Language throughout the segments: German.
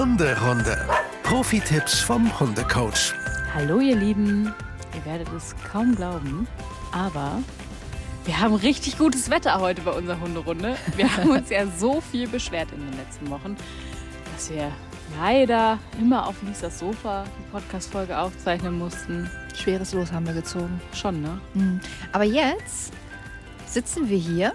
Hunderunde. Profi-Tipps vom Hundecoach. Hallo ihr Lieben, ihr werdet es kaum glauben, aber wir haben richtig gutes Wetter heute bei unserer Hunderunde. Wir haben uns ja so viel beschwert in den letzten Wochen, dass wir leider immer auf Lisas Sofa die Podcast-Folge aufzeichnen mussten. Schweres Los haben wir gezogen. Schon, ne? Mhm. Aber jetzt sitzen wir hier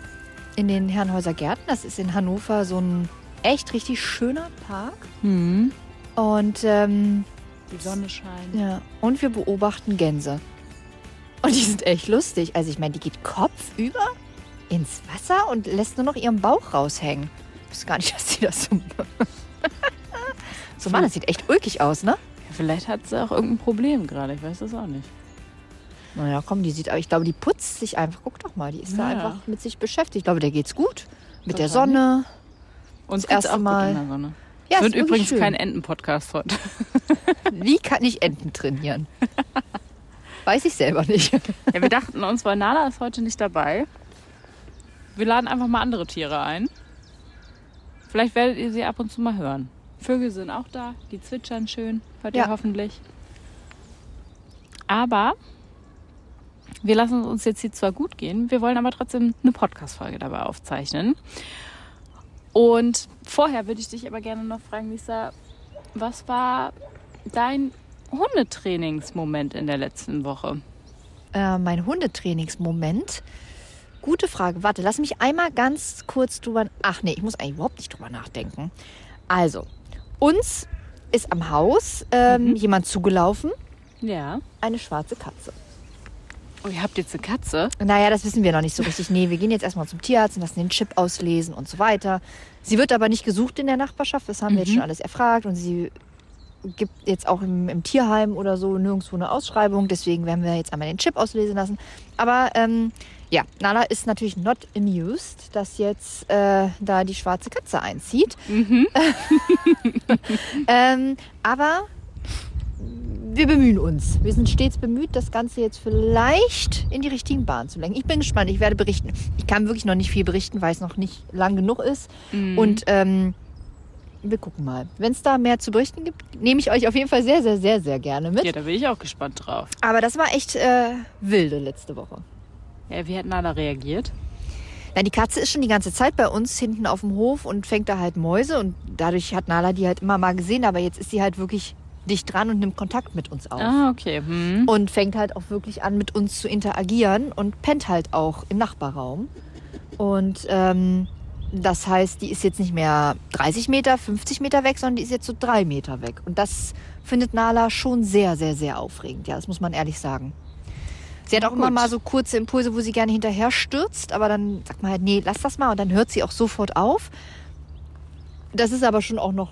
in den Herrenhäuser Gärten. Das ist in Hannover so ein echt richtig schöner Park. Mhm. Und, ähm, Die Sonne scheint. ja, und wir beobachten Gänse. Und die sind echt lustig. Also ich meine, die geht kopfüber ins Wasser und lässt nur noch ihren Bauch raushängen. Ich wusste gar nicht, dass sie das so... so Mann, das sieht echt ulkig aus, ne? Ja, vielleicht hat sie auch irgendein Problem gerade, ich weiß das auch nicht. Naja, komm, die sieht, aber ich glaube, die putzt sich einfach. Guck doch mal, die ist da Ja. einfach mit sich beschäftigt. Ich glaube, der geht's gut. Mit der. Sonne. Und Das erste Mal. In der Sonne. Ja, es wird übrigens schön. kein Enten-Podcast heute. Wie kann ich Enten trainieren? Weiß ich selber nicht. Ja, wir dachten uns, weil Nala ist heute nicht dabei. Wir laden einfach mal andere Tiere ein. Vielleicht werdet ihr sie ab und zu mal hören. Vögel sind auch da, die zwitschern schön, hört Ja. ihr hoffentlich. Aber wir lassen uns jetzt hier zwar gut gehen, wir wollen aber trotzdem eine Podcast-Folge dabei aufzeichnen. Und vorher würde ich dich aber gerne noch fragen, Lisa, was war dein Hundetrainingsmoment in der letzten Woche? Äh, mein Hundetrainingsmoment. Gute Frage. Warte, lass mich einmal ganz kurz drüber. Ach nee, ich muss eigentlich überhaupt nicht drüber nachdenken. Also, uns ist am Haus ähm, jemand zugelaufen. Ja. Eine schwarze Katze. Oh, ihr habt jetzt eine Katze? Naja, das wissen wir noch nicht so richtig. Nee, wir gehen jetzt erstmal zum Tierarzt und lassen den Chip auslesen und so weiter. Sie wird aber nicht gesucht in der Nachbarschaft, das haben wir jetzt schon alles erfragt. Und sie gibt jetzt auch im, im Tierheim oder so nirgendwo eine Ausschreibung. Deswegen werden wir jetzt einmal den Chip auslesen lassen. Aber ähm, ja, Nala ist natürlich not amused, dass jetzt äh, da die schwarze Katze einzieht. ähm, aber wir bemühen uns. Wir sind stets bemüht, das Ganze jetzt vielleicht in die richtigen Bahnen zu lenken. Ich bin gespannt, ich werde berichten. Ich kann wirklich noch nicht viel berichten, weil es noch nicht lang genug ist. Und ähm, wir gucken mal. Wenn es da mehr zu berichten gibt, nehme ich euch auf jeden Fall sehr, sehr, sehr, sehr gerne mit. Ja, da bin ich auch gespannt drauf. Aber das war echt äh, wilde letzte Woche. Ja, wie hat Nala reagiert? Na, die Katze ist schon die ganze Zeit bei uns hinten auf dem Hof und fängt da halt Mäuse und dadurch hat Nala die halt immer mal gesehen, aber jetzt ist sie halt wirklich dicht dran und nimmt Kontakt mit uns auf. Ah, okay. Hm. Und fängt halt auch wirklich an, mit uns zu interagieren und pennt halt auch im Nachbarraum. Und ähm, das heißt, die ist jetzt nicht mehr 30 Meter, 50 Meter weg, sondern die ist jetzt so drei Meter weg. Und das findet Nala schon sehr, sehr, sehr aufregend. Ja, das muss man ehrlich sagen. Sie hat auch immer Gut. mal so kurze Impulse, wo sie gerne hinterher stürzt, aber dann sagt man halt, nee, lass das mal und dann hört sie auch sofort auf. Das ist aber schon auch noch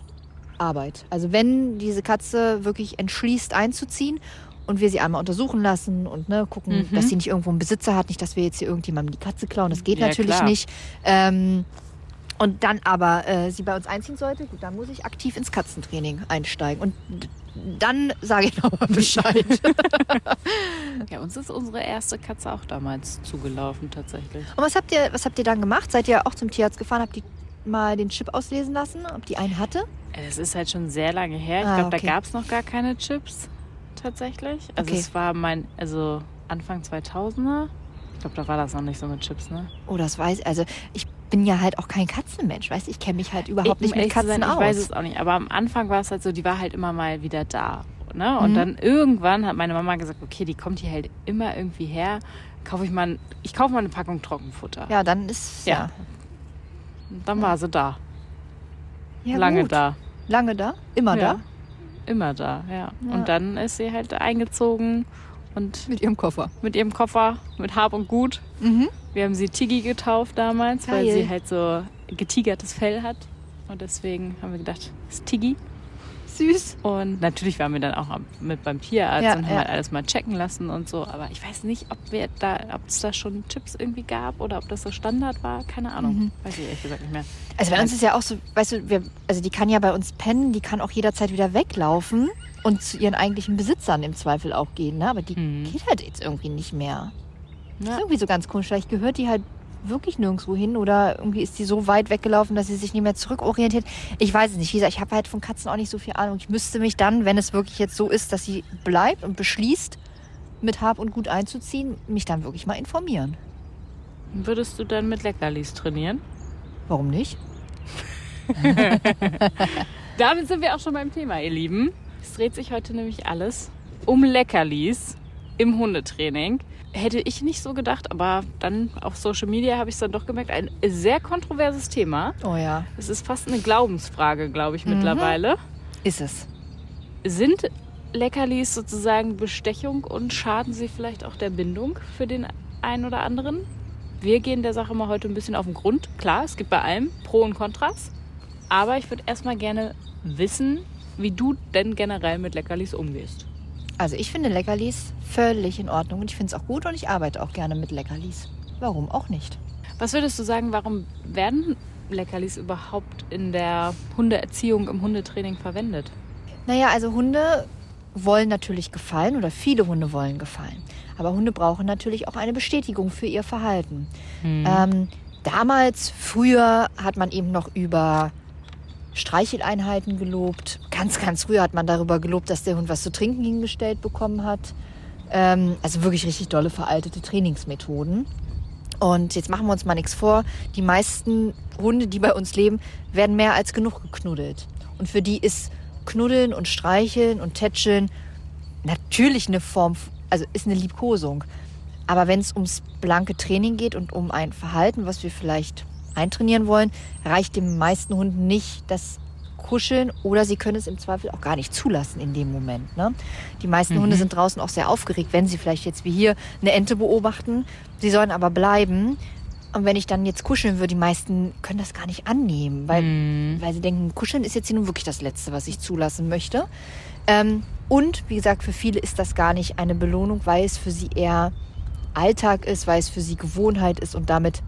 Arbeit. Also wenn diese Katze wirklich entschließt einzuziehen und wir sie einmal untersuchen lassen und ne, gucken, Mhm. dass sie nicht irgendwo einen Besitzer hat, nicht, dass wir jetzt hier irgendjemandem die Katze klauen, das geht Ja, natürlich klar. nicht. Ähm, und dann aber äh, sie bei uns einziehen sollte, gut, dann muss ich aktiv ins Katzentraining einsteigen. Und dann sage ich nochmal Bescheid. Ja, uns ist unsere erste Katze auch damals zugelaufen, tatsächlich. und was habt ihr, was habt ihr dann gemacht? Seid ihr auch zum Tierarzt gefahren? Habt ihr mal den Chip auslesen lassen, ob die einen hatte? Das ist halt schon sehr lange her. Ich Ah, glaube, okay. da gab es noch gar keine Chips, tatsächlich. Also Okay. es war mein, also Anfang 2000er. Ich glaube, da war das noch nicht so mit Chips, ne? Oh, das weiß also ich bin ja halt auch kein Katzenmensch, weißt du? Ich kenne mich halt überhaupt Ich- nicht mit Katzen sein, aus. Ich weiß es auch nicht. Aber am Anfang war es halt so, die war halt immer mal wieder da. Ne? Und Mhm. dann irgendwann hat meine Mama gesagt, okay, die kommt hier halt immer irgendwie her. Kaufe ich mal, ich kaufe mal eine Packung Trockenfutter. Ja, dann ist Ja. ja, Und dann war sie da. ja Lange gut. da. Lange da? Immer ja. da? Immer da, ja. Ja. Und dann ist sie halt eingezogen und Mit ihrem Koffer. mit ihrem Koffer, mit Hab und Gut. Mhm. Wir haben sie Tigi getauft damals, weil Geil. sie halt so getigertes Fell hat. Und deswegen haben wir gedacht, das ist Tigi. Süß. Und natürlich waren wir dann auch mit beim Tierarzt Ja, und haben ja. halt alles mal checken lassen und so. Aber ich weiß nicht, ob wir da, ob es da schon Chips irgendwie gab oder ob das so Standard war. Keine Ahnung. Mhm. Weiß ich ehrlich gesagt nicht mehr. Also bei uns ist ja auch so, weißt du, wir, also die kann ja bei uns pennen, die kann auch jederzeit wieder weglaufen und zu ihren eigentlichen Besitzern im Zweifel auch gehen, ne? Aber die Mhm. geht halt jetzt irgendwie nicht mehr. Das Ja. ist irgendwie so ganz komisch. Vielleicht gehört die halt wirklich nirgendwo hin oder irgendwie ist die so weit weggelaufen, dass sie sich nicht mehr zurückorientiert. Ich weiß es nicht. Wie gesagt, ich habe halt von Katzen auch nicht so viel Ahnung. Ich müsste mich dann, wenn es wirklich jetzt so ist, dass sie bleibt und beschließt, mit Hab und Gut einzuziehen, mich dann wirklich mal informieren. Würdest du dann mit Leckerlis trainieren? Warum nicht? Damit sind wir auch schon beim Thema, ihr Lieben. Es dreht sich heute nämlich alles um Leckerlis im Hundetraining. Hätte ich nicht so gedacht, aber dann auf Social Media habe ich es dann doch gemerkt, ein sehr kontroverses Thema. Oh ja. Es ist fast eine Glaubensfrage, glaube ich, mittlerweile. Ist es. Sind Leckerlis sozusagen Bestechung und schaden sie vielleicht auch der Bindung für den einen oder anderen? Wir gehen der Sache mal heute ein bisschen auf den Grund. Klar, es gibt bei allem Pro und Kontras. Aber ich würde erstmal gerne wissen, wie du denn generell mit Leckerlis umgehst. Also ich finde Leckerlis völlig in Ordnung und ich finde es auch gut und ich arbeite auch gerne mit Leckerlis. Warum auch nicht? Was würdest du sagen, warum werden Leckerlis überhaupt in der Hundeerziehung, im Hundetraining verwendet? Naja, also Hunde wollen natürlich gefallen oder viele Hunde wollen gefallen. Aber Hunde brauchen natürlich auch eine Bestätigung für ihr Verhalten. Ähm, damals, früher, hat man eben noch über Streicheleinheiten gelobt. Ganz, ganz früher hat man darüber gelobt, dass der Hund was zu trinken hingestellt bekommen hat. Ähm, also wirklich richtig dolle veraltete Trainingsmethoden. Und jetzt machen wir uns mal nichts vor. Die meisten Hunde, die bei uns leben, werden mehr als genug geknuddelt. Und für die ist Knuddeln und Streicheln und Tätscheln natürlich eine Form, also ist eine Liebkosung. Aber wenn es ums blanke Training geht und um ein Verhalten, was wir vielleicht eintrainieren wollen, reicht den meisten Hunden nicht das Kuscheln oder sie können es im Zweifel auch gar nicht zulassen in dem Moment. Ne? Die meisten Hunde sind draußen auch sehr aufgeregt, wenn sie vielleicht jetzt wie hier eine Ente beobachten. Sie sollen aber bleiben. Und wenn ich dann jetzt kuscheln würde, die meisten können das gar nicht annehmen, weil, weil sie denken, kuscheln ist jetzt hier nun wirklich das Letzte, was ich zulassen möchte. Ähm, und wie gesagt, für viele ist das gar nicht eine Belohnung, weil es für sie eher Alltag ist, weil es für sie Gewohnheit ist und damit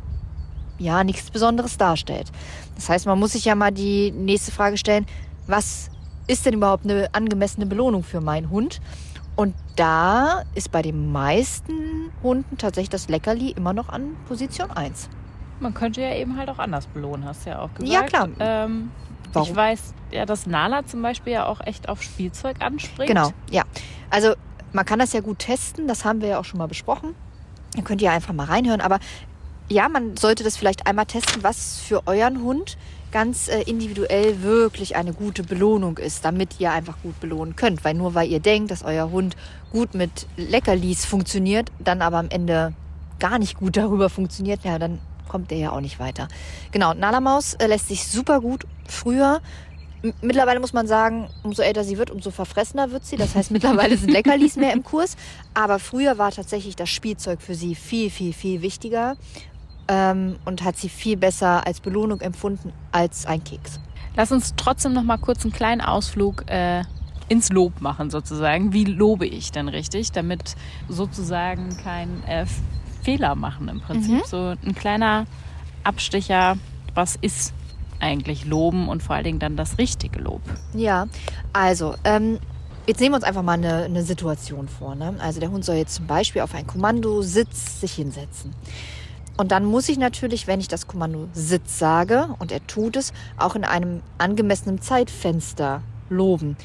ja nichts Besonderes darstellt. Das heißt, man muss sich ja mal die nächste Frage stellen, was ist denn überhaupt eine angemessene Belohnung für meinen Hund? Und da ist bei den meisten Hunden tatsächlich das Leckerli immer noch an Position 1. Man könnte ja eben halt auch anders belohnen, hast du ja auch gesagt. Ja, klar. Ähm, Warum? Ich weiß ja, dass Nala zum Beispiel ja auch echt auf Spielzeug anspringt. Genau, ja. Also man kann das ja gut testen, das haben wir ja auch schon mal besprochen. Ihr könnt ja einfach mal reinhören, aber ja, man sollte das vielleicht einmal testen, was für euren Hund ganz äh, individuell wirklich eine gute Belohnung ist, damit ihr einfach gut belohnen könnt. Weil nur weil ihr denkt, dass euer Hund gut mit Leckerlis funktioniert, dann aber am Ende gar nicht gut darüber funktioniert, ja, dann kommt der ja auch nicht weiter. Genau, Nala-Maus äh, lässt sich super gut früher. Mittlerweile muss man sagen, umso älter sie wird, umso verfressener wird sie. Das heißt, mittlerweile sind Leckerlis mehr im Kurs. Aber früher war tatsächlich das Spielzeug für sie viel, viel, viel wichtiger ähm, und hat sie viel besser als Belohnung empfunden als ein Keks. Lass uns trotzdem noch mal kurz einen kleinen Ausflug äh, ins Lob machen sozusagen. Wie lobe ich denn richtig, damit sozusagen kein äh, Fehler machen im Prinzip. So ein kleiner Abstecher, was ist eigentlich Loben und vor allen Dingen dann das richtige Lob. Ja, also, ähm, jetzt nehmen wir uns einfach mal eine, eine Situation vor. Ne? Also der Hund soll jetzt zum Beispiel auf ein Kommando Sitz sich hinsetzen. Und dann muss ich natürlich, wenn ich das Kommando Sitz sage und er tut es, auch in einem angemessenen Zeitfenster loben.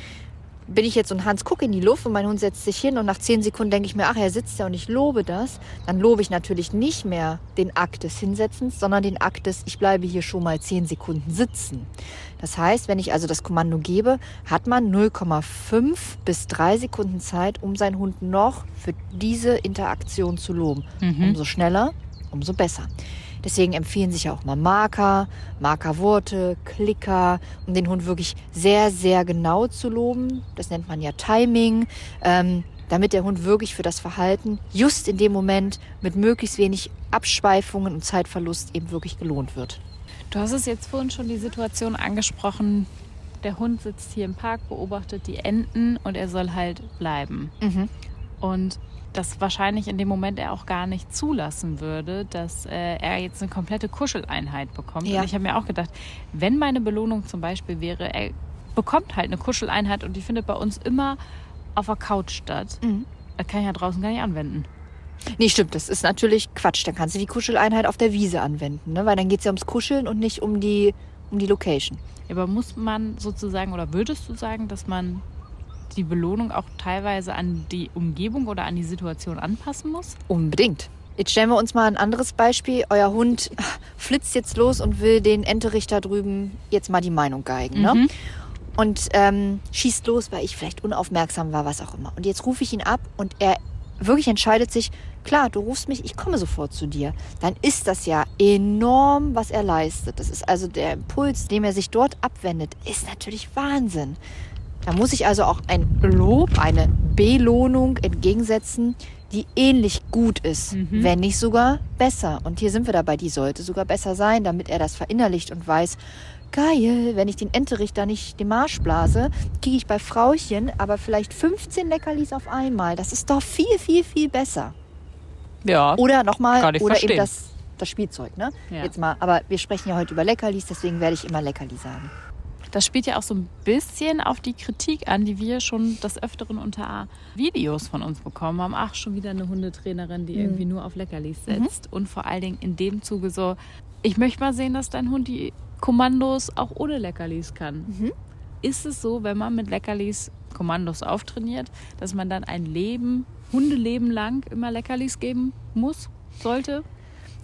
Bin ich jetzt so ein Hans guck in die Luft und mein Hund setzt sich hin und nach zehn Sekunden denke ich mir, ach, er sitzt ja und ich lobe das, dann lobe ich natürlich nicht mehr den Akt des Hinsetzens, sondern den Akt des, ich bleibe hier schon mal zehn Sekunden sitzen. Das heißt, wenn ich also das Kommando gebe, hat man 0,5 bis 3 Sekunden Zeit, um seinen Hund noch für diese Interaktion zu loben. Umso schneller, umso besser. Deswegen empfehlen sich ja auch mal Marker, Markerworte, Klicker, um den Hund wirklich sehr, sehr genau zu loben. Das nennt man ja Timing, ähm, damit der Hund wirklich für das Verhalten just in dem Moment mit möglichst wenig Abschweifungen und Zeitverlust eben wirklich gelohnt wird. Du hast es jetzt vorhin schon die Situation angesprochen. Der Hund sitzt hier im Park, beobachtet die Enten und er soll halt bleiben. Mhm. Und das wahrscheinlich in dem Moment er auch gar nicht zulassen würde, dass äh, er jetzt eine komplette Kuscheleinheit bekommt. Ja. Und ich habe mir auch gedacht, wenn meine Belohnung zum Beispiel wäre, er bekommt halt eine Kuscheleinheit und die findet bei uns immer auf der Couch statt, Mhm. das kann ich ja draußen gar nicht anwenden. Nee, stimmt, das ist natürlich Quatsch. Dann kannst du die Kuscheleinheit auf der Wiese anwenden, ne? weil dann geht es ja ums Kuscheln und nicht um die, um die Location. Aber muss man sozusagen, oder würdest du sagen, dass man die Belohnung auch teilweise an die Umgebung oder an die Situation anpassen muss? Unbedingt. Jetzt stellen wir uns mal ein anderes Beispiel. Euer Hund flitzt jetzt los und will den Enterichter drüben jetzt mal die Meinung geigen. Ne? Mhm. Und ähm, schießt los, weil ich vielleicht unaufmerksam war, was auch immer. Und jetzt rufe ich ihn ab und er wirklich entscheidet sich, klar, du rufst mich, ich komme sofort zu dir. Dann ist das ja enorm, was er leistet. Das ist also der Impuls, dem er sich dort abwendet, ist natürlich Wahnsinn. Da muss ich also auch ein Lob, eine Belohnung entgegensetzen, die ähnlich gut ist, Mhm. wenn nicht sogar besser. Und hier sind wir dabei, die sollte sogar besser sein, damit er das verinnerlicht und weiß, geil, wenn ich den Enterichter nicht den Marsch blase, kriege ich bei Frauchen aber vielleicht 15 Leckerlis auf einmal. Das ist doch viel, viel, viel besser. Ja. Oder nochmal, oder verstehen. eben das, das Spielzeug, ne? Ja. Jetzt mal, aber wir sprechen ja heute über Leckerlis, deswegen werde ich immer Leckerli sagen. Das spielt ja auch so ein bisschen auf die Kritik an, die wir schon des Öfteren unter Videos von uns bekommen haben. Ach, schon wieder eine Hundetrainerin, die irgendwie nur auf Leckerlis setzt. Und vor allen Dingen in dem Zuge so, ich möchte mal sehen, dass dein Hund die Kommandos auch ohne Leckerlis kann. Ist es so, wenn man mit Leckerlis Kommandos auftrainiert, dass man dann ein Leben, Hundeleben lang immer Leckerlis geben muss, sollte?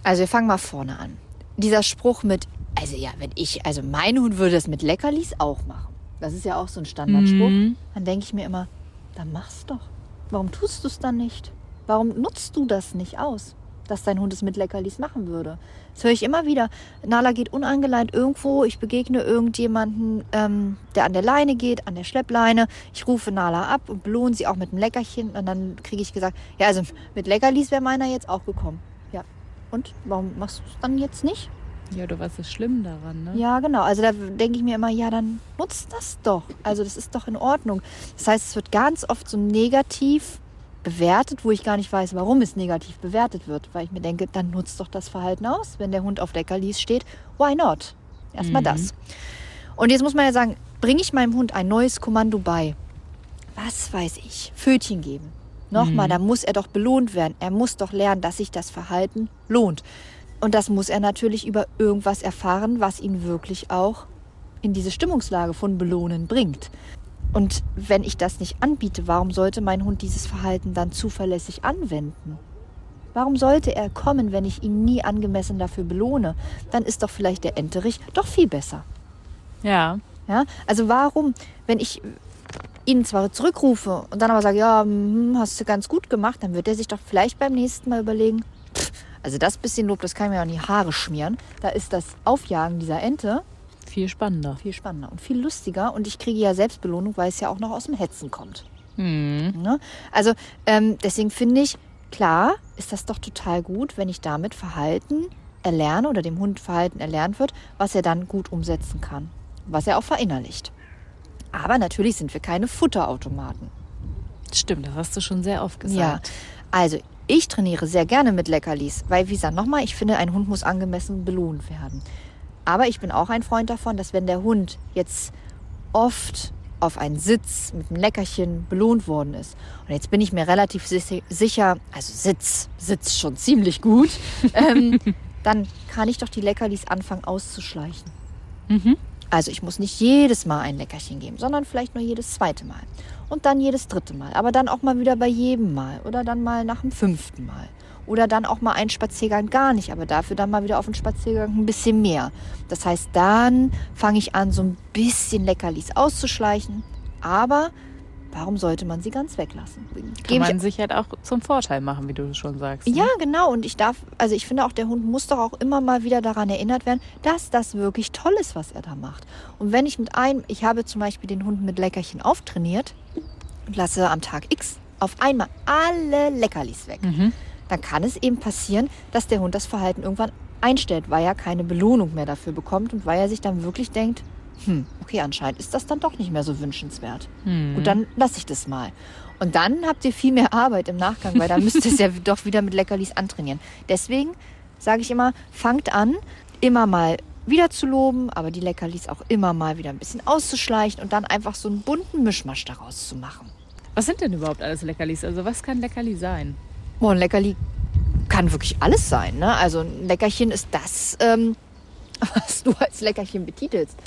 Also wir fangen mal vorne an. Dieser Spruch mit, also ja, wenn ich, also mein Hund würde das mit Leckerlis auch machen. Das ist ja auch so ein Standardspruch. Mhm. Dann denke ich mir immer, dann mach's doch. Warum tust du es dann nicht? Warum nutzt du das nicht aus, dass dein Hund es mit Leckerlis machen würde? Das höre ich immer wieder. Nala geht unangeleint irgendwo, ich begegne irgendjemanden, ähm, der an der Leine geht, an der Schleppleine. Ich rufe Nala ab und belohne sie auch mit einem Leckerchen. Und dann kriege ich gesagt, ja, also mit Leckerlis wäre meiner jetzt auch gekommen. Und warum machst du es dann jetzt nicht? Ja, du was ist schlimm daran, ne? Ja, genau. Also da denke ich mir immer, ja, dann nutzt das doch. Also das ist doch in Ordnung. Das heißt, es wird ganz oft so negativ bewertet, wo ich gar nicht weiß, warum es negativ bewertet wird. Weil ich mir denke, dann nutzt doch das Verhalten aus. Wenn der Hund auf Leckerlis steht, why not? Erstmal Mhm. das. Und jetzt muss man ja sagen, bringe ich meinem Hund ein neues Kommando bei? Was weiß ich? Pfötchen geben. Nochmal, Mhm. da muss er doch belohnt werden. Er muss doch lernen, dass sich das Verhalten lohnt. Und das muss er natürlich über irgendwas erfahren, was ihn wirklich auch in diese Stimmungslage von Belohnen bringt. Und wenn ich das nicht anbiete, warum sollte mein Hund dieses Verhalten dann zuverlässig anwenden? Warum sollte er kommen, wenn ich ihn nie angemessen dafür belohne? Dann ist doch vielleicht der Enterich doch viel besser. Ja. Ja? Also warum, wenn ich ihn zwar zurückrufe und dann aber sage, ja, hm, hast du ganz gut gemacht, dann wird er sich doch vielleicht beim nächsten Mal überlegen, pff, also das bisschen Lob, das kann mir auch in die Haare schmieren. Da ist das Aufjagen dieser Ente Viel spannender. viel spannender und viel lustiger und ich kriege ja Selbstbelohnung, weil es ja auch noch aus dem Hetzen kommt. Mhm. Ne? Also ähm, deswegen finde ich, klar ist das doch total gut, wenn ich damit Verhalten erlerne oder dem Hund Verhalten erlernt wird, was er dann gut umsetzen kann, was er auch verinnerlicht. Aber natürlich sind wir keine Futterautomaten. Stimmt, das hast du schon sehr oft gesagt. Ja, also ich trainiere sehr gerne mit Leckerlis, weil wie gesagt, nochmal, ich finde, ein Hund muss angemessen belohnt werden. Aber ich bin auch ein Freund davon, dass wenn der Hund jetzt oft auf einen Sitz mit einem Leckerchen belohnt worden ist. Und jetzt bin ich mir relativ si- sicher, also Sitz, Sitz schon ziemlich gut, ähm, dann kann ich doch die Leckerlis anfangen auszuschleichen. Mhm. Also ich muss nicht jedes Mal ein Leckerchen geben, sondern vielleicht nur jedes zweite Mal. Und dann jedes dritte Mal. Aber dann auch mal wieder bei jedem Mal. Oder dann mal nach dem fünften Mal. Oder dann auch mal einen Spaziergang gar nicht, aber dafür dann mal wieder auf den Spaziergang ein bisschen mehr. Das heißt, dann fange ich an, so ein bisschen Leckerlis auszuschleichen. Aber warum sollte man sie ganz weglassen? Kann man sich halt auch zum Vorteil machen, wie du schon sagst. ja, ne? genau. Und ich darf, also ich finde auch, der Hund muss doch auch immer mal wieder daran erinnert werden, dass das wirklich toll ist, was er da macht. Und wenn ich mit einem, ich habe zum Beispiel den Hund mit Leckerchen auftrainiert und lasse am Tag X auf einmal alle Leckerlis weg, Mhm. dann kann es eben passieren, dass der Hund das Verhalten irgendwann einstellt, weil er keine Belohnung mehr dafür bekommt und weil er sich dann wirklich denkt, hm, okay, anscheinend ist das dann doch nicht mehr so wünschenswert. Mhm. Gut, dann lasse ich das mal. Und dann habt ihr viel mehr Arbeit im Nachgang, weil dann müsst ihr es ja doch wieder mit Leckerlis antrainieren. Deswegen sage ich immer, fangt an, immer mal wieder zu loben, aber die Leckerlis auch immer mal wieder ein bisschen auszuschleichen und dann einfach so einen bunten Mischmasch daraus zu machen. Was sind denn überhaupt alles Leckerlis? Also was kann Leckerli sein? Boah, ein Leckerli kann wirklich alles sein. Ne? Also ein Leckerchen ist das, ähm, was du als Leckerchen betitelst.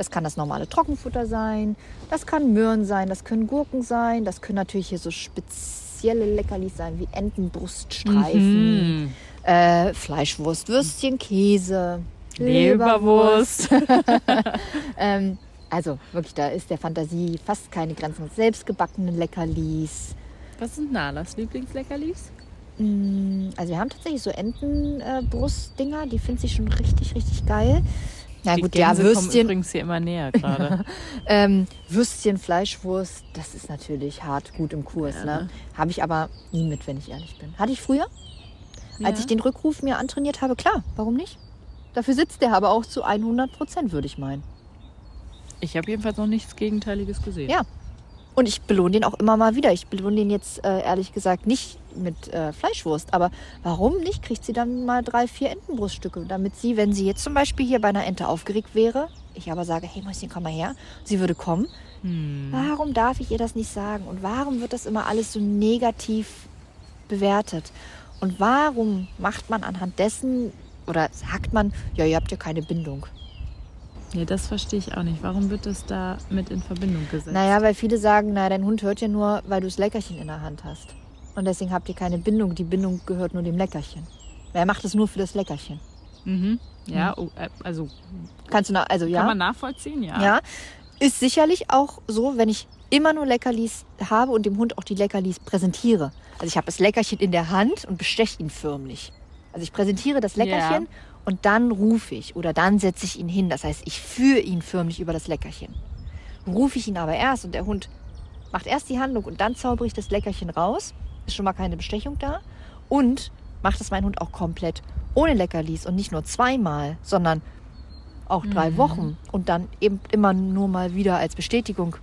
Das kann das normale Trockenfutter sein, das kann Möhren sein, das können Gurken sein, das können natürlich hier so spezielle Leckerlis sein, wie Entenbruststreifen, Mhm. äh, Fleischwurst, Würstchen, Käse, Leberwurst. ähm, also wirklich, da ist der Fantasie fast keine Grenzen. Selbstgebackene Leckerlis. Was sind Nalas Lieblingsleckerlis? Mm, Also wir haben tatsächlich so Entenbrustdinger, die finde ich schon richtig, richtig geil. Na gut, ja, Würstchen, übrigens hier immer näher gerade. ähm, Würstchen, Fleischwurst, das ist natürlich hart gut im Kurs. Ja, ne? ne? Habe ich aber nie mit, wenn ich ehrlich bin. Hatte ich früher, als Ja. ich den Rückruf mir antrainiert habe, klar, warum nicht? Dafür sitzt der aber auch zu 100 Prozent, würde ich meinen. Ich habe jedenfalls noch nichts Gegenteiliges gesehen. Ja. Und ich belohne den auch immer mal wieder. Ich belohne den jetzt äh, ehrlich gesagt nicht mit äh, Fleischwurst. Aber warum nicht? Kriegt sie dann mal drei, vier Entenbruststücke, damit sie, wenn sie jetzt zum Beispiel hier bei einer Ente aufgeregt wäre, ich aber sage, hey Mäuschen, komm mal her, sie würde kommen. Hm. Warum darf ich ihr das nicht sagen? Und warum wird das immer alles so negativ bewertet? Und warum macht man anhand dessen oder sagt man, ja, ihr habt ja keine Bindung? Nee, das verstehe ich auch nicht. Warum wird das da mit in Verbindung gesetzt? Naja, weil viele sagen, naja, dein Hund hört ja nur, weil du das Leckerchen in der Hand hast. Und deswegen habt ihr keine Bindung. Die Bindung gehört nur dem Leckerchen. Er macht es nur für das Leckerchen. Mhm. Ja, oh, äh, also Kannst du, na, also ja. kann man nachvollziehen, ja. ja. Ist sicherlich auch so, wenn ich immer nur Leckerlis habe und dem Hund auch die Leckerlis präsentiere. Also ich habe das Leckerchen in der Hand und besteche ihn förmlich. Also ich präsentiere das Leckerchen und dann rufe ich oder dann setze ich ihn hin. Das heißt, ich führe ihn förmlich über das Leckerchen. Rufe ich ihn aber erst und der Hund macht erst die Handlung und dann zaubere ich das Leckerchen raus, ist schon mal keine Bestechung da und macht es mein Hund auch komplett ohne Leckerlis und nicht nur zweimal, sondern auch drei Mhm. Wochen und dann eben immer nur mal wieder als Bestätigung,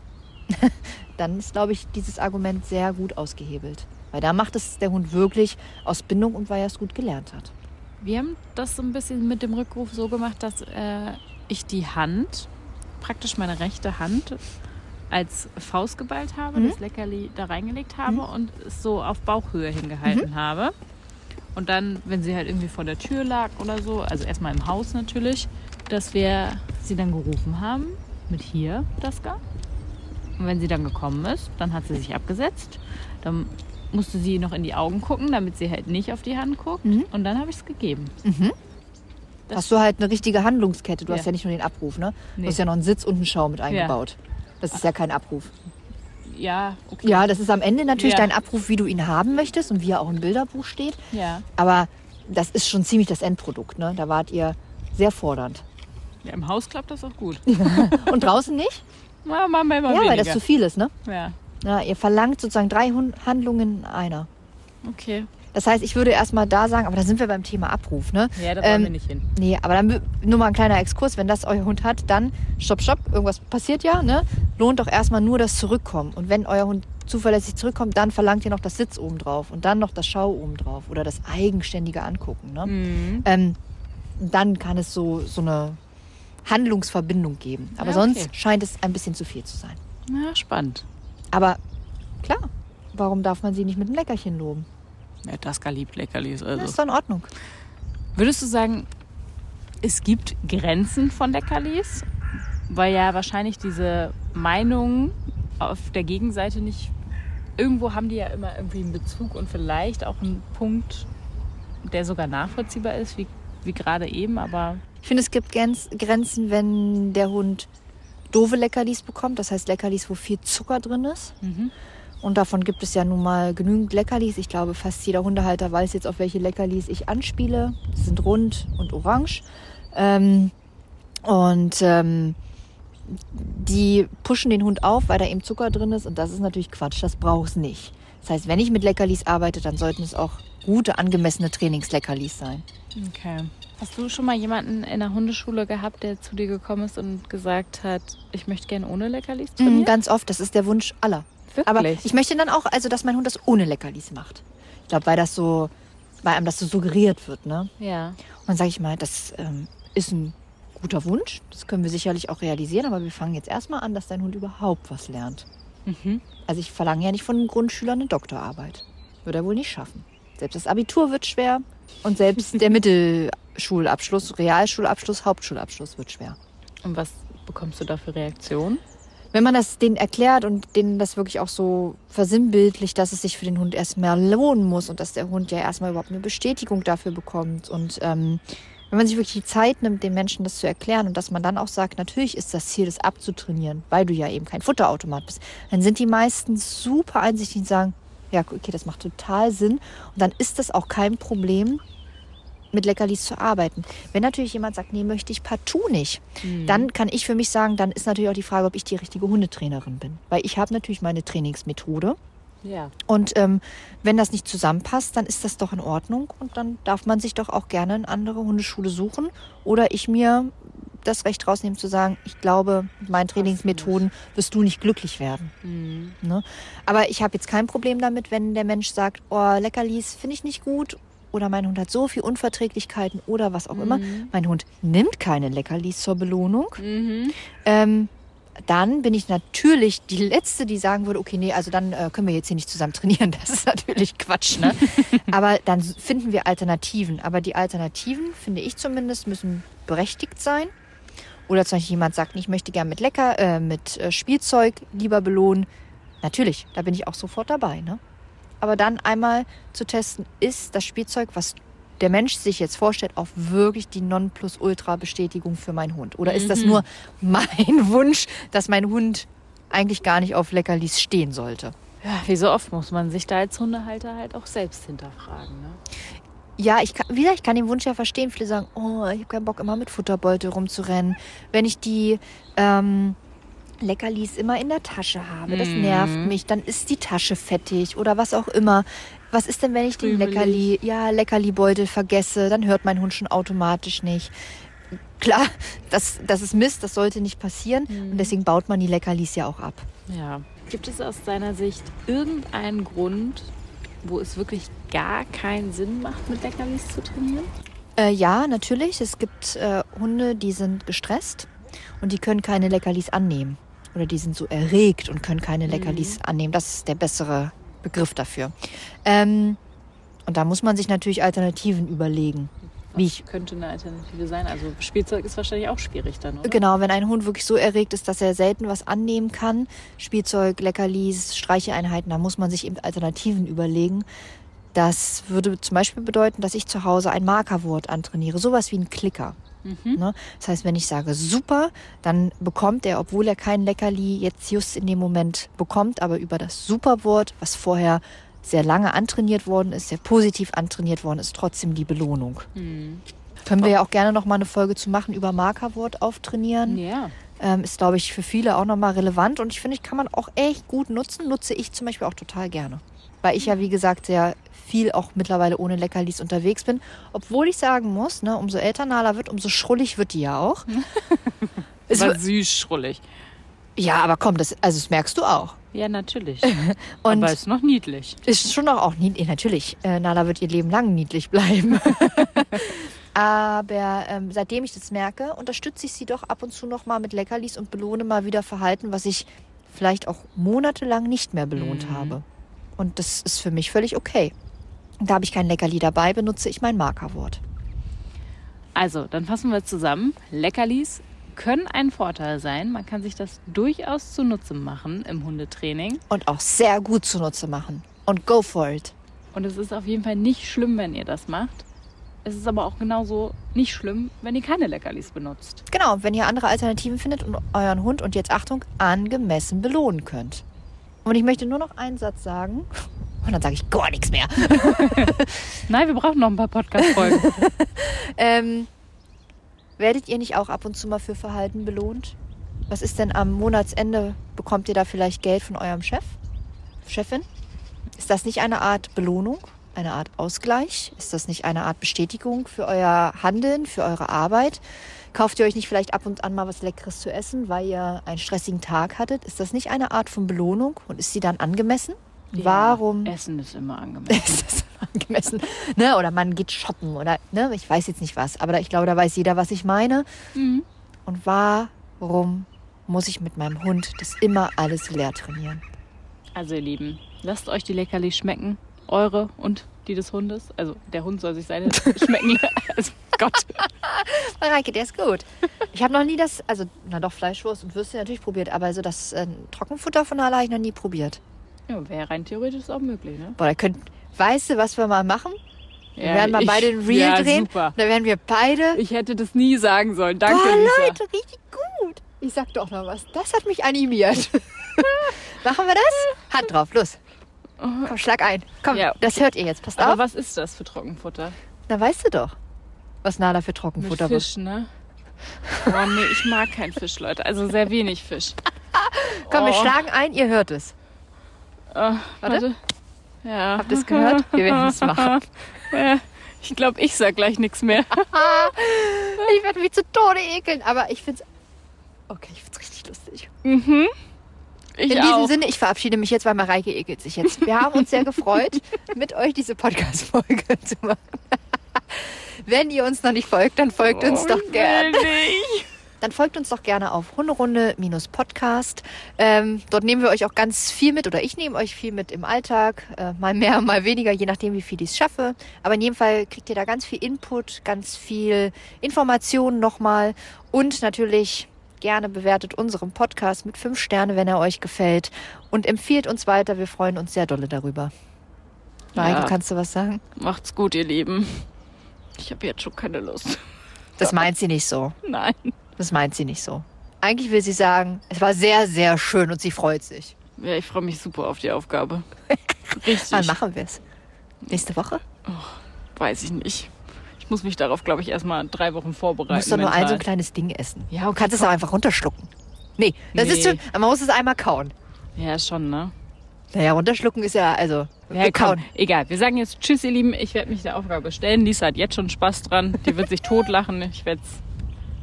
dann ist, glaube ich, dieses Argument sehr gut ausgehebelt. Weil da macht es der Hund wirklich aus Bindung und weil er es gut gelernt hat. Wir haben das so ein bisschen mit dem Rückruf so gemacht, dass äh, ich die Hand, praktisch meine rechte Hand, als Faust geballt habe, Mhm. das Leckerli da reingelegt habe und es so auf Bauchhöhe hingehalten habe. Und dann, wenn sie halt irgendwie vor der Tür lag oder so, also erstmal im Haus natürlich, dass wir sie dann gerufen haben mit hier, Daska. Und wenn sie dann gekommen ist, dann hat sie sich abgesetzt. Dann musste sie noch in die Augen gucken, damit sie halt nicht auf die Hand guckt. Mhm. Und dann habe ich es gegeben. Das- hast du halt eine richtige Handlungskette. Du Ja. hast ja nicht nur den Abruf, ne? Du Nee. hast ja noch einen Sitz und einen Schau mit eingebaut. Das ist ja kein Abruf. Ja, okay. Ja, das ist am Ende natürlich Ja. dein Abruf, wie du ihn haben möchtest und wie er auch im Bilderbuch steht. Ja. Aber das ist schon ziemlich das Endprodukt, ne? Da wart ihr sehr fordernd. ja. Im Haus klappt das auch gut. Und draußen nicht? Ja, machen wir immer ja, weil weniger. das zu viel ist, ne? ja, Ja, ihr verlangt sozusagen drei Handlungen in einer. okay. Das heißt, ich würde erstmal da sagen, aber da sind wir beim Thema Abruf, ne? Ja, da Ähm, wollen wir nicht hin. Nee, aber dann nur mal ein kleiner Exkurs, wenn das euer Hund hat, dann stopp, stopp, irgendwas passiert ja, ne? Lohnt doch erstmal nur das Zurückkommen. Und wenn euer Hund zuverlässig zurückkommt, dann verlangt ihr noch das Sitz oben drauf und dann noch das Schau oben drauf oder das eigenständige Angucken, ne? Mhm. Ähm, dann kann es so, so eine Handlungsverbindung geben. Aber Ja, okay. sonst scheint es ein bisschen zu viel zu sein. Ja, spannend. Aber klar, warum darf man sie nicht mit einem Leckerchen loben? Ja, Daska liebt Leckerlis. Das Also. ist doch in Ordnung. Würdest du sagen, es gibt Grenzen von Leckerlis? Weil ja wahrscheinlich diese Meinungen auf der Gegenseite nicht. Irgendwo haben die ja immer irgendwie einen Bezug und vielleicht auch einen Punkt, der sogar nachvollziehbar ist, wie, wie gerade eben, aber Ich finde, es gibt Grenz- Grenzen, wenn der Hund doofe Leckerlis bekommt. Das heißt Leckerlis, wo viel Zucker drin ist. Mhm. Und davon gibt es ja nun mal genügend Leckerlis. Ich glaube, fast jeder Hundehalter weiß jetzt, auf welche Leckerlis ich anspiele. Die sind rund und orange. Ähm, und ähm, die pushen den Hund auf, weil da eben Zucker drin ist. Und das ist natürlich Quatsch. Das braucht es nicht. Das heißt, wenn ich mit Leckerlis arbeite, dann sollten es auch gute, angemessene Trainingsleckerlis sein. Okay. Hast du schon mal jemanden in der Hundeschule gehabt, der zu dir gekommen ist und gesagt hat, ich möchte gerne ohne Leckerlis trainieren? ganz oft. Das ist der Wunsch aller. Wirklich? Aber ich möchte dann auch, also dass mein Hund das ohne Leckerlis macht. Ich glaube, weil das so, weil einem das so suggeriert wird, ne? ja. Und dann sage ich mal, das ähm, ist ein guter Wunsch. Das können wir sicherlich auch realisieren, aber wir fangen jetzt erstmal an, dass dein Hund überhaupt was lernt. Mhm. Also ich verlange ja nicht von einem Grundschüler eine Doktorarbeit. Wird er wohl nicht schaffen. Selbst das Abitur wird schwer und selbst der Mittelschulabschluss, Realschulabschluss, Hauptschulabschluss wird schwer. Und was bekommst du da für Reaktionen? Wenn man das denen erklärt und denen das wirklich auch so versinnbildlicht, dass es sich für den Hund erstmal lohnen muss und dass der Hund ja erstmal überhaupt eine Bestätigung dafür bekommt und ähm, wenn man sich wirklich die Zeit nimmt, den Menschen das zu erklären und dass man dann auch sagt, natürlich ist das Ziel, das abzutrainieren, weil du ja eben kein Futterautomat bist, dann sind die meisten super einsichtig und sagen, ja, okay, das macht total Sinn. Und dann ist das auch kein Problem, mit Leckerlis zu arbeiten. Wenn natürlich jemand sagt, nee, möchte ich partout nicht, mhm. dann kann ich für mich sagen, dann ist natürlich auch die Frage, ob ich die richtige Hundetrainerin bin. Weil ich habe natürlich meine Trainingsmethode. Ja. Und ähm, wenn das nicht zusammenpasst, dann ist das doch in Ordnung und dann darf man sich doch auch gerne eine andere Hundeschule suchen oder ich mir das Recht rausnehmen zu sagen, ich glaube, mit meinen Trainingsmethoden wirst du nicht glücklich werden. Mhm. Ne? Aber ich habe jetzt kein Problem damit, wenn der Mensch sagt, oh, Leckerlis finde ich nicht gut oder mein Hund hat so viel Unverträglichkeiten oder was auch mhm. immer. Mein Hund nimmt keine Leckerlis zur Belohnung. Mhm. Ähm, dann bin ich natürlich die Letzte, die sagen würde, okay, nee, also dann äh, können wir jetzt hier nicht zusammen trainieren. Das ist natürlich Quatsch. Ne? Aber dann finden wir Alternativen. Aber die Alternativen, finde ich zumindest, müssen berechtigt sein. Oder zum Beispiel jemand sagt, ich möchte gerne mit Lecker, äh, mit äh, Spielzeug lieber belohnen. Natürlich, da bin ich auch sofort dabei. Ne? Aber dann einmal zu testen, ist das Spielzeug, was der Mensch sich jetzt vorstellt, auch wirklich die Nonplusultra-Bestätigung für meinen Hund? Oder ist das mhm. nur mein Wunsch, dass mein Hund eigentlich gar nicht auf Leckerlis stehen sollte? Ja, wie so oft muss man sich da als Hundehalter halt auch selbst hinterfragen. Ne? ja, ich kann, wieder, ich kann den Wunsch ja verstehen. Viele sagen, oh, ich habe keinen Bock, immer mit Futterbeutel rumzurennen. Wenn ich die ähm, Leckerlis immer in der Tasche habe, das nervt mhm. mich, dann ist die Tasche fettig oder was auch immer. Was ist denn, wenn ich den Leckerli, ja, Leckerli-Beutel vergesse? Dann hört mein Hund schon automatisch nicht. Klar, das, das ist Mist, das sollte nicht passieren. Mhm. Und deswegen baut man die Leckerlis ja auch ab. Ja. Gibt es aus deiner Sicht irgendeinen Grund, wo es wirklich gar keinen Sinn macht, mit Leckerlis zu trainieren? Äh, ja, natürlich. Es gibt äh, Hunde, die sind gestresst und die können keine Leckerlis annehmen. Oder die sind so erregt und können keine mhm. Leckerlis annehmen. Das ist der bessere Begriff dafür. Ähm, und da muss man sich natürlich Alternativen überlegen. Wie ich könnte eine Alternative sein? Also Spielzeug ist wahrscheinlich auch schwierig dann, oder? Genau, wenn ein Hund wirklich so erregt ist, dass er selten was annehmen kann, Spielzeug, Leckerlis, Streicheeinheiten, da muss man sich eben Alternativen überlegen. Das würde zum Beispiel bedeuten, dass ich zu Hause ein Markerwort antrainiere, sowas wie ein Klicker. Mhm. Ne? Das heißt, wenn ich sage super, dann bekommt er, obwohl er kein Leckerli jetzt just in dem Moment bekommt, aber über das Superwort, was vorher sehr lange antrainiert worden ist, sehr positiv antrainiert worden ist, trotzdem die Belohnung. Mhm. Können wir ja auch gerne noch mal eine Folge zu machen über Markerwort auftrainieren. Ja. Ähm, ist, glaube ich, für viele auch nochmal relevant und ich finde, ich kann man auch echt gut nutzen. Nutze ich zum Beispiel auch total gerne. Weil ich ja, wie gesagt, sehr viel auch mittlerweile ohne Leckerlis unterwegs bin. Obwohl ich sagen muss, ne, umso älter Nala wird, umso schrullig wird die ja auch. es war süß schrullig. Ja, aber komm, das, also das merkst du auch. Ja, natürlich. Und aber ist noch niedlich. Ist schon auch, auch niedlich. Natürlich, äh, Nala wird ihr Leben lang niedlich bleiben. aber ähm, seitdem ich das merke, unterstütze ich sie doch ab und zu noch mal mit Leckerlis und belohne mal wieder Verhalten, was ich vielleicht auch monatelang nicht mehr belohnt mhm. habe. Und das ist für mich völlig okay. Da habe ich kein Leckerli dabei, benutze ich mein Markerwort. Also, dann fassen wir zusammen. Leckerlis können ein Vorteil sein. Man kann sich das durchaus zunutze machen im Hundetraining. Und auch sehr gut zunutze machen. Und go for it. Und es ist auf jeden Fall nicht schlimm, wenn ihr das macht. Es ist aber auch genauso nicht schlimm, wenn ihr keine Leckerlis benutzt. Genau, wenn ihr andere Alternativen findet und euren Hund und jetzt Achtung, angemessen belohnen könnt. Und ich möchte nur noch einen Satz sagen. Und dann sage ich gar nichts mehr. Nein, wir brauchen noch ein paar Podcast-Folgen. ähm, Werdet ihr nicht auch ab und zu mal für Verhalten belohnt? Was ist denn am Monatsende? Bekommt ihr da vielleicht Geld von eurem Chef? Chefin? Ist das nicht eine Art Belohnung? Eine Art Ausgleich? Ist das nicht eine Art Bestätigung für euer Handeln, für eure Arbeit? Kauft ihr euch nicht vielleicht ab und an mal was Leckeres zu essen, weil ihr einen stressigen Tag hattet? Ist das nicht eine Art von Belohnung und ist sie dann angemessen? Ja, Warum? Essen ist immer angemessen. ist immer angemessen. Ne? Oder man geht shoppen oder ne? ich weiß jetzt nicht was. Aber ich glaube, da weiß jeder, was ich meine. Mhm. Und warum muss ich mit meinem Hund das immer alles leer trainieren? Also ihr Lieben, lasst euch die Leckerli schmecken. Eure und die des Hundes. Also der Hund soll sich seine schmecken. Also Gott. Mareike, der ist gut. Ich habe noch nie das, also, na doch, Fleischwurst und Würste natürlich probiert, aber so das äh, Trockenfutter von Nala habe ich noch nie probiert. Ja, wäre rein theoretisch auch möglich, ne? Boah, da könnt, weißt du, was wir mal machen? Wir Ja, werden mal ich- beide ein Reel ja, drehen. Super. Da werden wir beide. Ich hätte das nie sagen sollen. Danke, Boah, Lisa. Leute, richtig gut. Ich sag doch noch was. Das hat mich animiert. Machen wir das? Hand drauf, los. Komm, schlag ein. Komm, Ja. das hört ihr jetzt. Passt Aber auf. was ist das für Trockenfutter? Na, weißt du doch, was Nala für Mit Trockenfutter wird. Fisch, ne? Boah, nee, ich mag keinen Fisch, Leute. Also sehr wenig Fisch. Komm, wir Oh. schlagen ein, ihr hört es. Äh, Warte. Ja. Habt ihr es gehört? Wir werden es machen. Ja, ich glaube, ich sag gleich nichts mehr. Ich werde mich zu Tode ekeln, aber ich find's. Okay, ich find's richtig lustig. Ich In diesem auch. Sinne, ich verabschiede mich jetzt, weil Mareike ekelt sich jetzt. Wir haben uns sehr gefreut, mit euch diese Podcast-Folge zu machen. Wenn ihr uns noch nicht folgt, dann folgt uns Oh, doch ich gerne. Dann folgt uns doch gerne auf Hunderunde-Podcast. Ähm, dort nehmen wir euch auch ganz viel mit oder ich nehme euch viel mit im Alltag. Äh, mal mehr, mal weniger, je nachdem, wie viel ich es schaffe. Aber in jedem Fall kriegt ihr da ganz viel Input, ganz viel Informationen nochmal. Und natürlich gerne bewertet unseren Podcast mit fünf Sterne, wenn er euch gefällt. Und empfiehlt uns weiter. Wir freuen uns sehr dolle darüber. Mareike, Ja. kannst du was sagen? Macht's gut, ihr Lieben. Ich habe jetzt schon keine Lust. Das meint sie nicht so. Nein. Das meint sie nicht so. Eigentlich will sie sagen, es war sehr, sehr schön und sie freut sich. Ja, ich freue mich super auf die Aufgabe. Richtig. Wann machen wir es? Nächste Woche? Weiß ich nicht. Ich muss mich darauf, glaube ich, erstmal drei Wochen Du vorbereiten. musst doch nur ein so ein kleines Ding essen. Ja, Du okay, kannst es auch einfach runterschlucken. Nee, das ist Nee. schon, man muss es einmal kauen. Ja, schon, ne? Naja, runterschlucken ist ja, also, Ja, komm, kauen. egal. Wir sagen jetzt Tschüss, ihr Lieben. Ich werde mich der Aufgabe stellen. Lisa hat jetzt schon Spaß dran. Die wird sich totlachen. Ich werd's,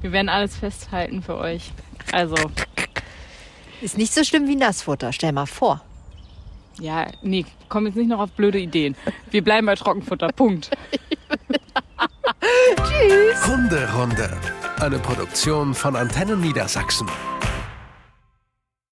wir werden alles festhalten für euch. Also, Ist nicht so schlimm wie Nassfutter, stell mal vor. ja, nee, komm jetzt nicht noch auf blöde Ideen. Wir bleiben bei Trockenfutter. Punkt. Hunderunde. Eine Produktion von Antennen Niedersachsen.